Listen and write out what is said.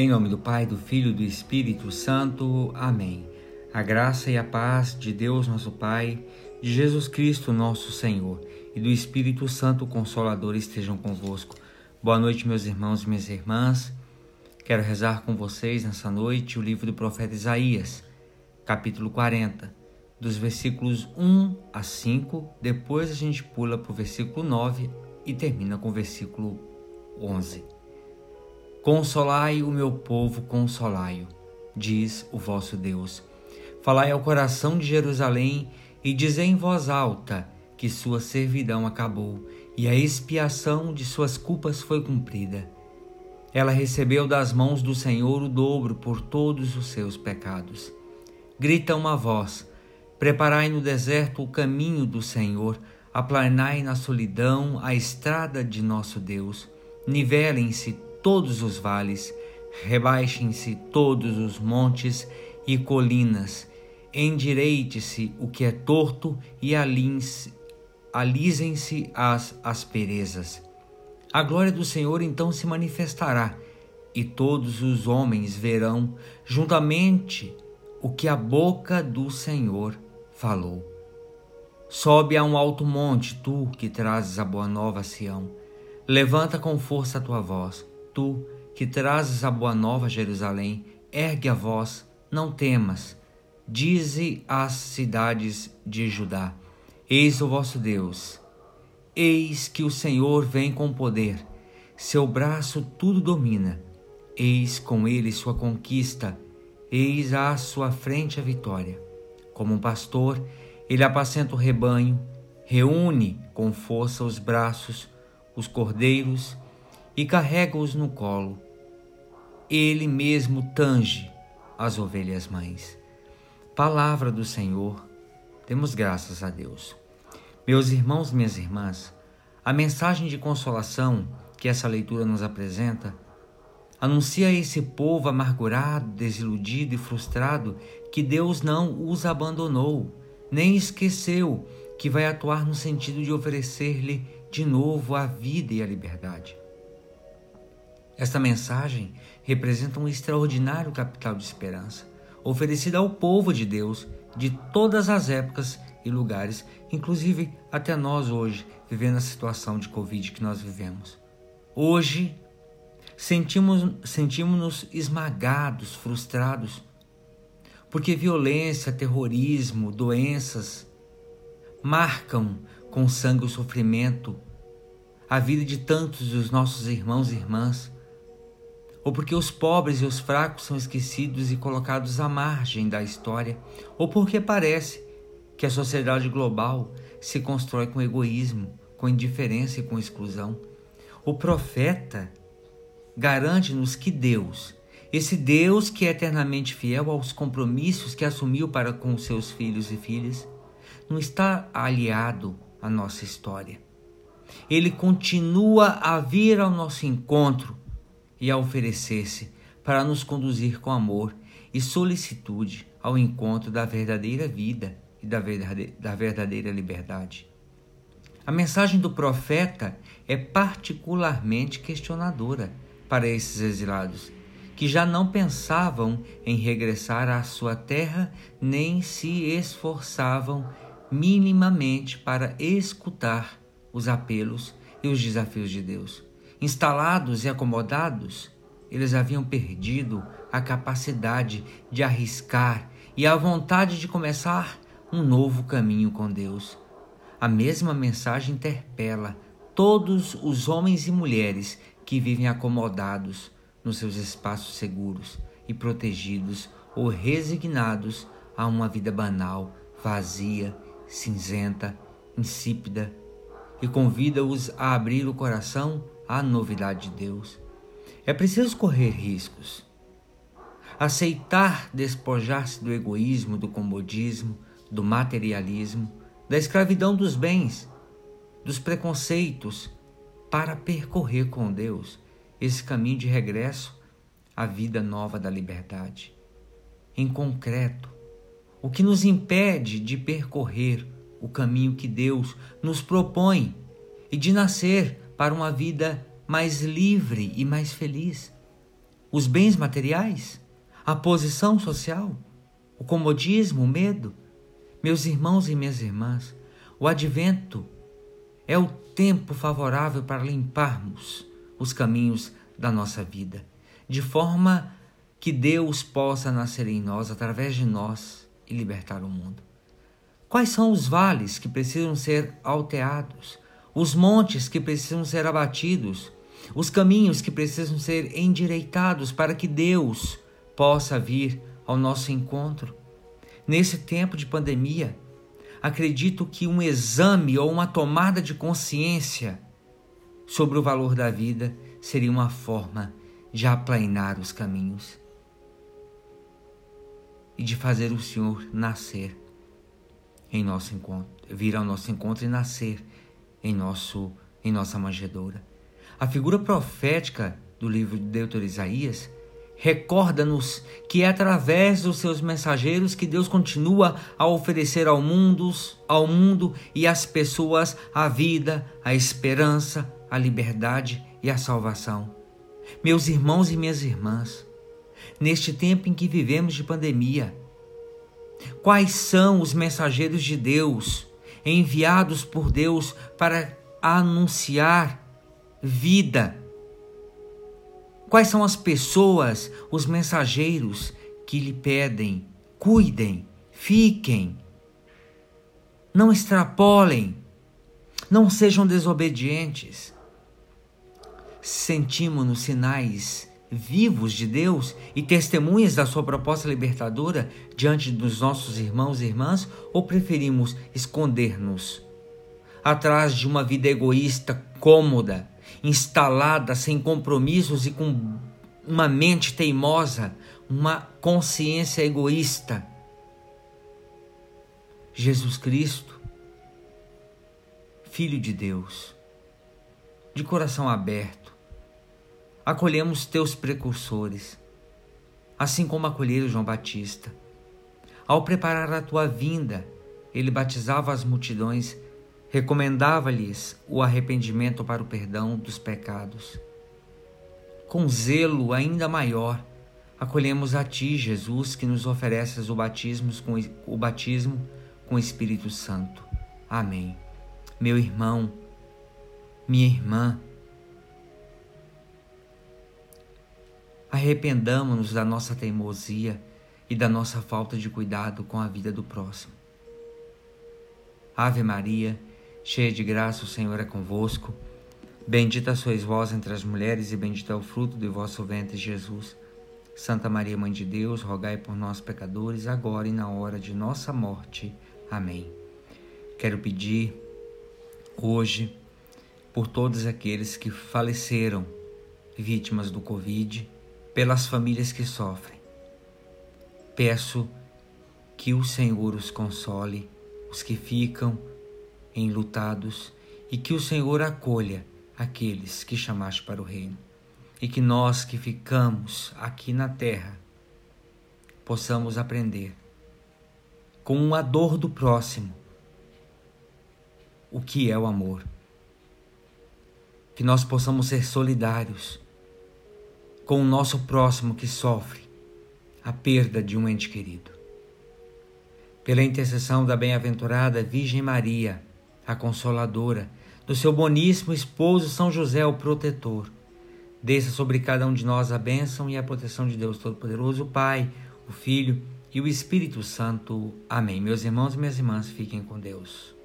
Em nome do Pai, do Filho e do Espírito Santo. Amém. A graça e a paz de Deus, nosso Pai, de Jesus Cristo, nosso Senhor, e do Espírito Santo Consolador estejam convosco. Boa noite, meus irmãos e minhas irmãs. Quero rezar com vocês nessa noite o livro do profeta Isaías, capítulo 40, dos versículos 1 a 5. Depois a gente pula para o versículo 9 e termina com o versículo 11. Consolai o meu povo, consolai-o, diz o vosso Deus. Falai ao coração de Jerusalém e dizei em voz alta que sua servidão acabou e a expiação de suas culpas foi cumprida. Ela recebeu das mãos do Senhor o dobro por todos os seus pecados. Grita uma voz: Preparai no deserto o caminho do Senhor, aplanai na solidão a estrada de nosso Deus. Nivelem-se todos os vales, rebaixem-se todos os montes e colinas, endireite-se o que é torto e alisem-se as asperezas. A glória do Senhor então se manifestará, e todos os homens verão juntamente o que a boca do Senhor falou. Sobe a um alto monte, tu que trazes a boa nova a Sião. Levanta com força a tua voz tu que trazes a boa nova a Jerusalém, ergue a voz, não temas. Dize às cidades de Judá: Eis o vosso Deus. Eis que o Senhor vem com poder, seu braço tudo domina. Eis com ele sua conquista, eis à sua frente a vitória. Como um pastor, ele apacenta o rebanho, reúne com força os braços, os cordeiros e carrega-os no colo. Ele mesmo tange as ovelhas mães. Palavra do Senhor, demos graças a Deus. Meus irmãos minhas irmãs, a mensagem de consolação que essa leitura nos apresenta anuncia a esse povo amargurado, desiludido e frustrado que Deus não os abandonou, nem esqueceu que vai atuar no sentido de oferecer-lhe de novo a vida e a liberdade. Esta mensagem representa um extraordinário capital de esperança, oferecida ao povo de Deus de todas as épocas e lugares, inclusive até nós hoje, vivendo a situação de Covid que nós vivemos. Hoje, sentimos, sentimos-nos esmagados, frustrados, porque violência, terrorismo, doenças marcam com sangue o sofrimento, a vida de tantos dos nossos irmãos e irmãs ou porque os pobres e os fracos são esquecidos e colocados à margem da história, ou porque parece que a sociedade global se constrói com egoísmo, com indiferença e com exclusão. O profeta garante-nos que Deus, esse Deus que é eternamente fiel aos compromissos que assumiu para com seus filhos e filhas, não está aliado à nossa história. Ele continua a vir ao nosso encontro e a oferecer-se para nos conduzir com amor e solicitude ao encontro da verdadeira vida e da verdadeira, da verdadeira liberdade. A mensagem do profeta é particularmente questionadora para esses exilados, que já não pensavam em regressar à sua terra nem se esforçavam minimamente para escutar os apelos e os desafios de Deus. Instalados e acomodados, eles haviam perdido a capacidade de arriscar e a vontade de começar um novo caminho com Deus. A mesma mensagem interpela todos os homens e mulheres que vivem acomodados nos seus espaços seguros e protegidos ou resignados a uma vida banal, vazia, cinzenta, insípida, e convida-os a abrir o coração a novidade de Deus. É preciso correr riscos. Aceitar despojar-se do egoísmo, do comodismo, do materialismo, da escravidão dos bens, dos preconceitos, para percorrer com Deus esse caminho de regresso à vida nova da liberdade. Em concreto, o que nos impede de percorrer o caminho que Deus nos propõe e de nascer para uma vida mais livre e mais feliz. os bens materiais, a posição social, o comodismo, o medo. Meus irmãos e minhas irmãs, o advento é o tempo favorável para limparmos os caminhos da nossa vida, de forma que Deus possa nascer em nós, através de nós, e libertar o mundo. Quais são os vales que precisam ser alteados, os montes que precisam ser abatidos, os caminhos que precisam ser endireitados para que Deus possa vir ao nosso encontro? Nesse tempo de pandemia, acredito que um exame ou uma tomada de consciência sobre o valor da vida seria uma forma de aplainar os caminhos e de fazer o Senhor nascer em nosso encontro, vir ao nosso encontro e nascer em nosso em nossa manjedoura. A figura profética do livro de Deutero Isaías recorda-nos que é através dos seus mensageiros que Deus continua a oferecer ao mundo, ao mundo e às pessoas a vida, a esperança, a liberdade e a salvação. Meus irmãos e minhas irmãs, neste tempo em que vivemos de pandemia, quais são os mensageiros de Deus enviados por Deus para anunciar vida? Quais são as pessoas, os mensageiros que lhe pedem, cuidem, fiquem, não extrapolem, não sejam desobedientes? Sentimos-nos sinais vivos de Deus e testemunhas da sua proposta libertadora diante dos nossos irmãos e irmãs ou preferimos esconder-nos atrás de uma vida egoísta, cômoda, instalada sem compromissos e com uma mente teimosa, uma consciência egoísta? Jesus Cristo, Filho de Deus, de coração aberto, acolhemos teus precursores, assim como acolheram João Batista. Ao preparar a tua vinda, ele batizava as multidões, recomendava-lhes o arrependimento para o perdão dos pecados. Com zelo ainda maior, acolhemos a ti, Jesus, que nos ofereces o batismo com o batismo com o Espírito Santo. Amém. Meu irmão, minha irmã, Arrependamos-nos da nossa teimosia e da nossa falta de cuidado com a vida do próximo. Ave Maria, cheia de graça, o Senhor é convosco. Bendita sois vós entre as mulheres, e bendito é o fruto do vosso ventre, Jesus. Santa Maria, Mãe de Deus, rogai por nós, pecadores, agora e na hora de nossa morte. Amém. Quero pedir hoje por todos aqueles que faleceram vítimas do Covid pelas famílias que sofrem. Peço que o Senhor os console, os que ficam enlutados, e que o Senhor acolha aqueles que chamaste para o reino. E que nós que ficamos aqui na terra possamos aprender com a dor do próximo o que é o amor. Que nós possamos ser solidários com o nosso próximo que sofre a perda de um ente querido. Pela intercessão da bem-aventurada Virgem Maria, a Consoladora, do seu boníssimo esposo São José, o protetor, desça sobre cada um de nós a bênção e a proteção de Deus Todo-Poderoso, o Pai, o Filho e o Espírito Santo. Amém. Meus irmãos e minhas irmãs, fiquem com Deus.